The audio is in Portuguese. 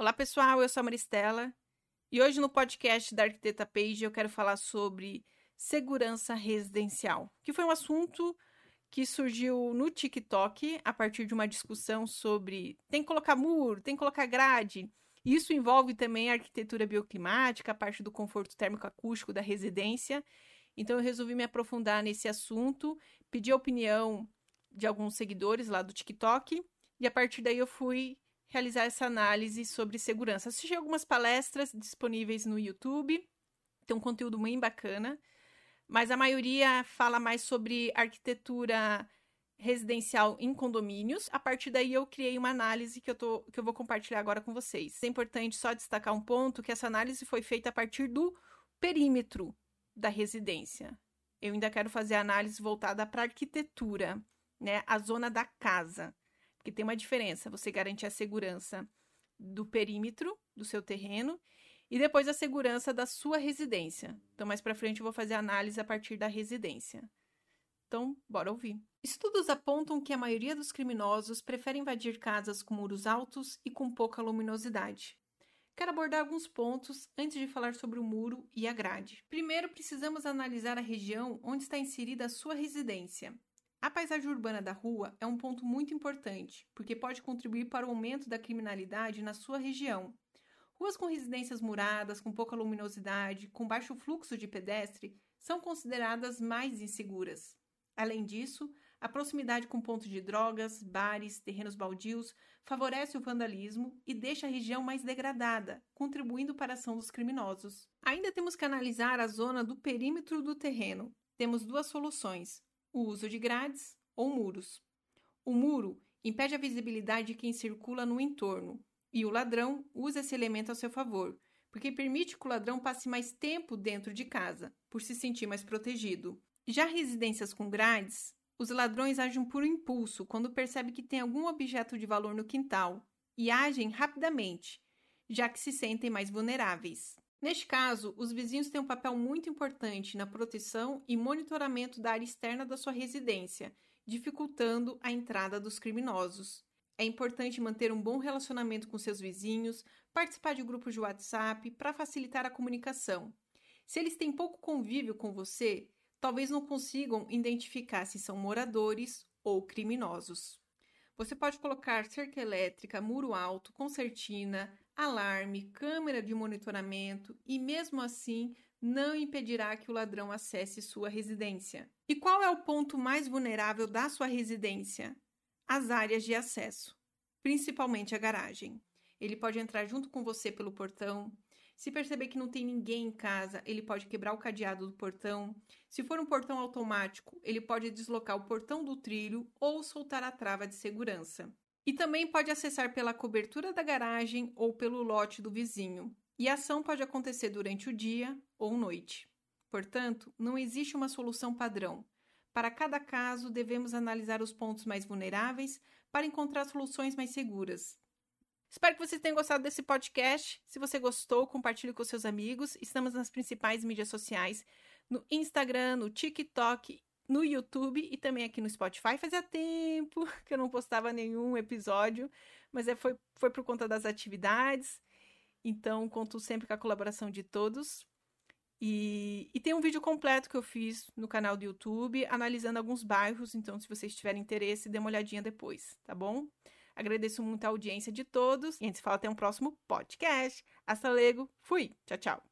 Olá, pessoal, eu sou a Maristela e hoje no podcast da Arquiteta Page eu quero falar sobre segurança residencial, que foi um assunto que surgiu no TikTok a partir de uma discussão sobre tem que colocar muro, tem que colocar grade. Isso envolve também a arquitetura bioclimática, a parte do conforto térmico acústico da residência. Então eu resolvi me aprofundar nesse assunto, pedir a opinião de alguns seguidores lá do TikTok e a partir daí eu fui realizar essa análise sobre segurança. Assisti algumas palestras disponíveis no YouTube, tem um conteúdo bem bacana, mas a maioria fala mais sobre arquitetura residencial em condomínios. A partir daí eu criei uma análise que eu, tô, que eu vou compartilhar agora com vocês. É importante só destacar um ponto que essa análise foi feita a partir do perímetro da residência. Eu ainda quero fazer a análise voltada para a arquitetura, né? A zona da casa. Porque tem uma diferença, você garante a segurança do perímetro do seu terreno e depois a segurança da sua residência. Então, mais para frente eu vou fazer a análise a partir da residência. Então, bora ouvir. Estudos apontam que a maioria dos criminosos prefere invadir casas com muros altos e com pouca luminosidade. Quero abordar alguns pontos antes de falar sobre o muro e a grade. Primeiro, precisamos analisar a região onde está inserida a sua residência. A paisagem urbana da rua é um ponto muito importante, porque pode contribuir para o aumento da criminalidade na sua região. Ruas com residências muradas, com pouca luminosidade, com baixo fluxo de pedestre, são consideradas mais inseguras. Além disso, a proximidade com pontos de drogas, bares, terrenos baldios favorece o vandalismo e deixa a região mais degradada, contribuindo para a ação dos criminosos. Ainda temos que analisar a zona do perímetro do terreno. Temos duas soluções: o uso de grades ou muros. O muro impede a visibilidade de quem circula no entorno, e o ladrão usa esse elemento a seu favor, porque permite que o ladrão passe mais tempo dentro de casa, por se sentir mais protegido. Já residências com grades, os ladrões agem por impulso quando percebem que tem algum objeto de valor no quintal e agem rapidamente, já que se sentem mais vulneráveis. Neste caso, os vizinhos têm um papel muito importante na proteção e monitoramento da área externa da sua residência, dificultando a entrada dos criminosos. É importante manter um bom relacionamento com seus vizinhos, participar de grupos de WhatsApp para facilitar a comunicação. Se eles têm pouco convívio com você, talvez não consigam identificar se são moradores ou criminosos. Você pode colocar cerca elétrica, muro alto, concertina, alarme, câmera de monitoramento e, mesmo assim, não impedirá que o ladrão acesse sua residência. E qual é o ponto mais vulnerável da sua residência? As áreas de acesso, principalmente a garagem. Ele pode entrar junto com você pelo portão. Se perceber que não tem ninguém em casa, ele pode quebrar o cadeado do portão. Se for um portão automático, ele pode deslocar o portão do trilho ou soltar a trava de segurança. E também pode acessar pela cobertura da garagem ou pelo lote do vizinho. E a ação pode acontecer durante o dia ou noite. Portanto, não existe uma solução padrão. Para cada caso, devemos analisar os pontos mais vulneráveis para encontrar soluções mais seguras. Espero que vocês tenham gostado desse podcast. Se você gostou, compartilhe com seus amigos. Estamos nas principais mídias sociais, no Instagram, no TikTok no YouTube e também aqui no Spotify. Fazia tempo que eu não postava nenhum episódio, mas é, foi, foi por conta das atividades. Então, conto sempre com a colaboração de todos. E, e tem um vídeo completo que eu fiz no canal do YouTube, analisando alguns bairros. Então, se vocês tiverem interesse, dê uma olhadinha depois, tá bom? Agradeço muito a audiência de todos e a gente se fala até um próximo podcast. Hasta luego. Fui. Tchau, tchau.